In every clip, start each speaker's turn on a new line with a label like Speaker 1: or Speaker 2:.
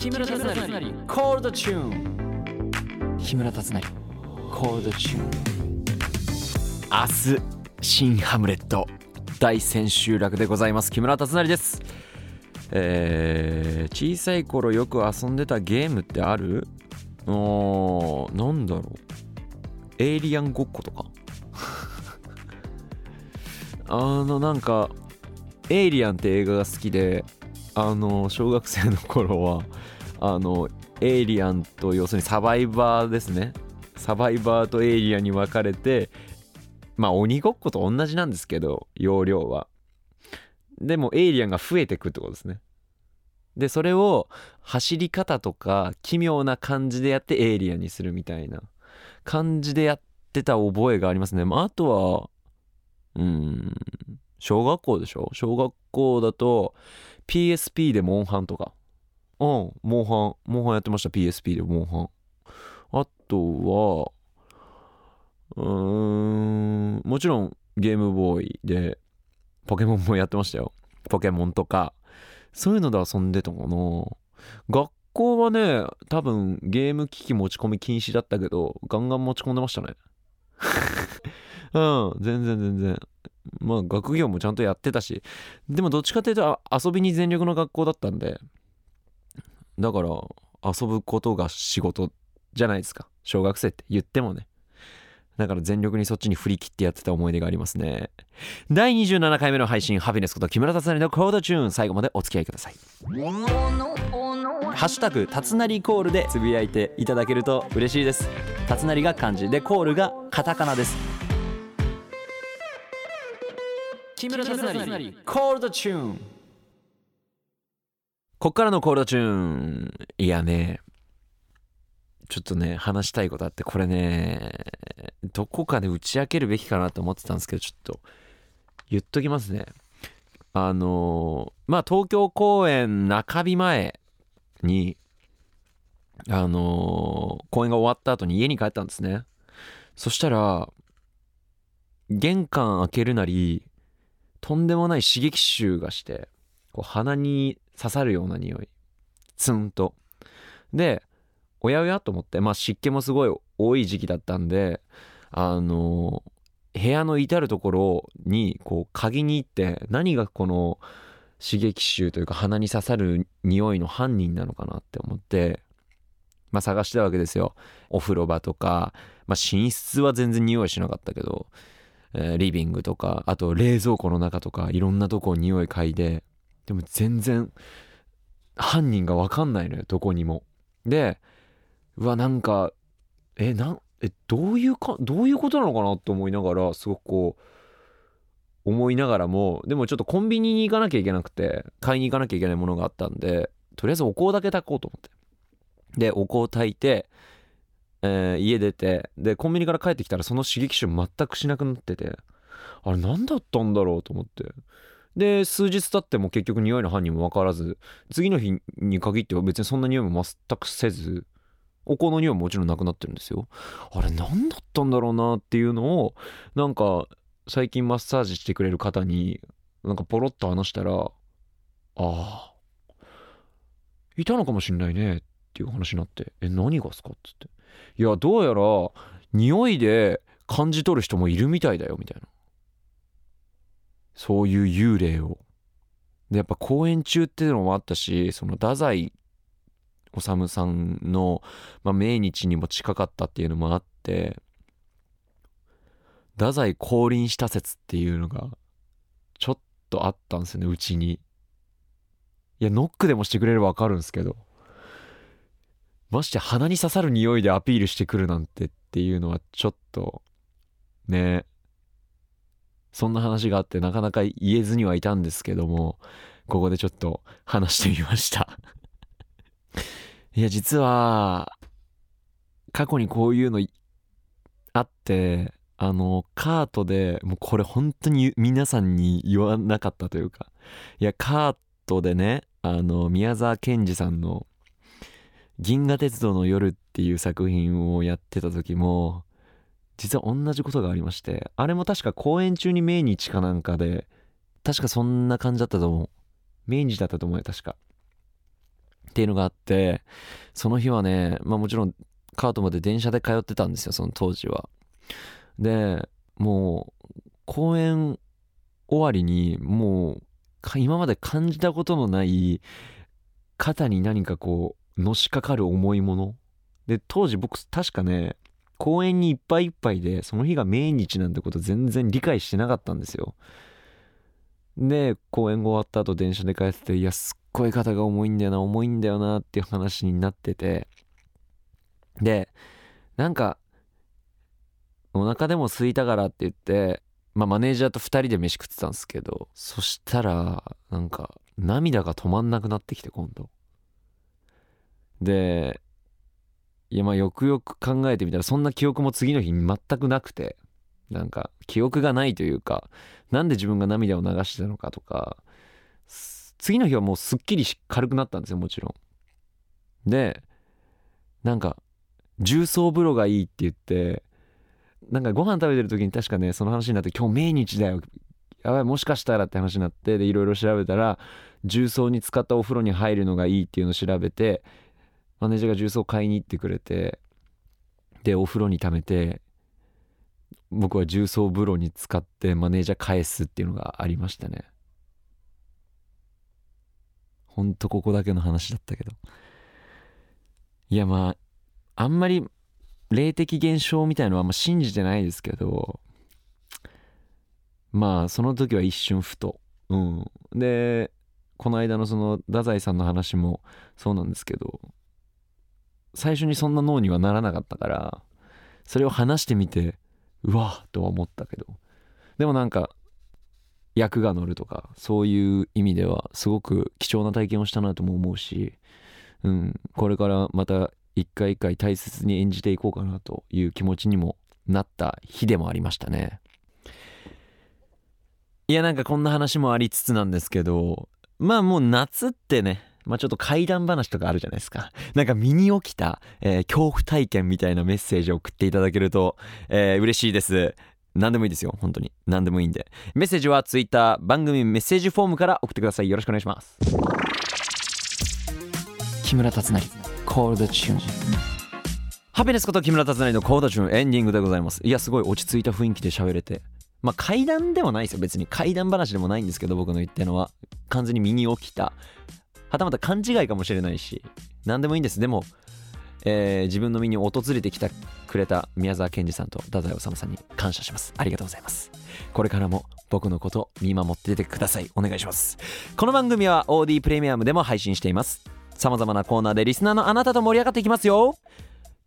Speaker 1: 木村達成。コールドチューン木村達成。コールドチューン明日新ハムレット。大千秋楽でございます。木村達成です。えー、小さい頃よく遊んでたゲームってある？おーなんだろう。エイリアンごっことか？あのなんかエイリアンって映画が好きであの小学生の頃はあのエイリアンと要するにサバイバーですね。サバイバーとエイリアンに分かれてまあ鬼ごっこと同じなんですけど容量は。でもエイリアンが増えてくってことですね。でそれを走り方とか奇妙な感じでやってエイリアンにするみたいな。感じでやってた覚えがありますね、まあ、あとはうん小学校でしょ？小学校だと PSP でモンハンとか。うんモンハンモンハンやってました PSP でモンハン。あとはうーんもちろんゲームボーイでポケモンもやってましたよ。ポケモンとか。そういうので遊んでたかな。学校はね多分ゲーム機器持ち込み禁止だったけどガンガン持ち込んでましたね。うん全然全然。まあ学業もちゃんとやってたしでもどっちかっていうと遊びに全力の学校だったんでだから遊ぶことが仕事じゃないですか。小学生って言ってもね。だから全力にそっちに振り切ってやってた思い出がありますね。第27回目の配信ハピネスこと木村達成のコードチューン。最後までお付き合いください。ハッシュタグたつなりコールでつぶやいていただけると嬉しいです。たつなりが漢字でコールがカタカナです。木村達成。コールドチューンこっからのコールドチューン。いやね。ちょっとね話したいことあってこれねどこかで打ち明けるべきかなと思ってたんですけどちょっと言っときますね。あのまあ東京公演中日前にあの公演が終わった後に家に帰ったんですね。そしたら玄関開けるなりとんでもない刺激臭がしてこう鼻に刺さるような匂い。ツンと。でおやおやと思ってまあ湿気もすごい多い時期だったんであの部屋の至る所にこう鍵に行って何がこの刺激臭というか鼻に刺さる匂いの犯人なのかなって思ってまあ探してたわけですよ。お風呂場とか、まあ、寝室は全然匂いしなかったけど、え、リビングとかあと冷蔵庫の中とかいろんなとこ匂い嗅いででも全然犯人が分かんないのよどこにも。でうわなんかえなんえどういうかどういうことなのかなと思いながらすごくこう思いながらもでもちょっとコンビニに行かなきゃいけなくて買いに行かなきゃいけないものがあったんでとりあえずお香だけ炊こうと思って。でお香炊いて、えー、家出てでコンビニから帰ってきたらその刺激臭全くしなくなっててあれ何だったんだろうと思って。で数日経っても結局匂いの犯人も分からず次の日に限っては別にそんな匂いも全くせずお香の匂いももちろんなくなってるんですよ。あれ何だったんだろうなっていうのをなんか最近マッサージしてくれる方になんかポロッと話したらああいたのかもしんないねっていう話になってえ何がすか？っつっていやどうやら匂いで感じ取る人もいるみたいだよみたいな。そういう幽霊を。でやっぱ公演中っていうのもあったしその太宰治さんの、まあ、命日にも近かったっていうのもあって太宰降臨した説っていうのがちょっとあったんですよねうちに。いやノックでもしてくれればわかるんですけど。まして鼻に刺さる匂いでアピールしてくるなんてっていうのはちょっとねそんな話があってなかなか言えずにはいたんですけどもここでちょっと話してみました。いや実は過去にこういうのあってあのカートでもうこれ本当に皆さんに言わなかったというかいやカートでねあの宮沢賢治さんの「銀河鉄道の夜」っていう作品をやってた時も実は同じことがありましてあれも確か公演中に命日かなんかで確かそんな感じだったと思う。命日だったと思うよ確か。っていうのがあってその日はねまあもちろんカートまで電車で通ってたんですよその当時は。でもう公演終わりにもう今まで感じたことのない肩に何かこうのしかかる重いもの。で当時僕確かね公園にいっぱいいっぱいでその日が命日なんてこと全然理解してなかったんですよ。で公演が終わった後電車で帰ってていやすっごい肩が重いんだよな重いんだよなっていう話になってて。でなんかお腹でも空いたからって言ってまあマネージャーと2人で飯食ってたんですけどそしたらなんか涙が止まんなくなってきて今度。でいやまあよくよく考えてみたらそんな記憶も次の日全くなくてなんか記憶がないというかなんで自分が涙を流してたのかとか次の日はもうすっきり軽くなったんですよもちろん。でなんか重曹風呂がいいって言ってなんかご飯食べてる時に確かねその話になって今日命日だよやばいもしかしたらって話になってでいろいろ調べたら重曹に使ったお風呂に入るのがいいっていうのを調べてマネージャーが重曹買いに行ってくれてでお風呂に溜めて僕は重曹風呂に使ってマネージャー返すっていうのがありましたね。ほんとここだけの話だったけど。いやまああんまり霊的現象みたいのはあんま信じてないですけどまあその時は一瞬ふと。うん。でこの間のその太宰さんの話もそうなんですけど最初にそんな脳にはならなかったからそれを話してみてうわっとは思ったけど。でもなんか役が乗るとかそういう意味ではすごく貴重な体験をしたなとも思うし、うん、これからまた一回一回大切に演じていこうかなという気持ちにもなった日でもありましたね。いやなんかこんな話もありつつなんですけどまあもう夏ってねまあちょっと怪談話とかあるじゃないですか。なんか身に起きた、えー、恐怖体験みたいなメッセージを送っていただけると、えー、嬉しいです。何でもいいですよ、本当に。何でもいいんで。メッセージは Twitter 番組メッセージフォームから送ってください。よろしくお願いします。木村達成、コールドチューン。ハピネスこと木村達成のコードチューンエンディングでございます。いや、すごい落ち着いた雰囲気で喋れて。まあ階段ではないですよ。別に階段話でもないんですけど、僕の言ってのは。完全に身に起きたはたまた勘違いかもしれないし何でもいいんです。でも、えー、自分の身に訪れてきたくれた宮沢賢治さんと太宰治さんに感謝します。ありがとうございます。これからも僕のこと見守っててください。お願いします。この番組は OD プレミアムでも配信しています。様々なコーナーでリスナーのあなたと盛り上がっていきますよ。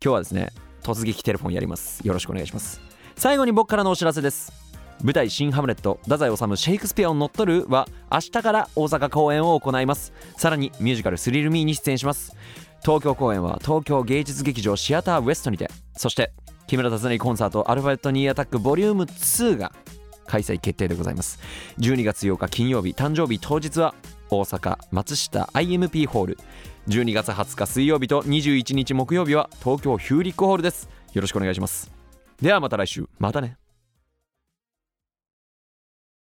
Speaker 1: 今日はですね突撃テレフォンやります。よろしくお願いします。最後に僕からのお知らせです。舞台「新ハムレット太宰治シェイクスピアを乗っ取る」は明日から大阪公演を行います。さらにミュージカル「スリルミー」に出演します。東京公演は東京芸術劇場シアターウエストにてそして木村達成コンサートアルファベットニーアタックボリューム2が開催決定でございます。12月8日金曜日誕生日当日は大阪松下 IMP ホール。12月20日水曜日と21日木曜日は東京ヒューリックホールです。よろしくお願いします。ではまた来週。またね。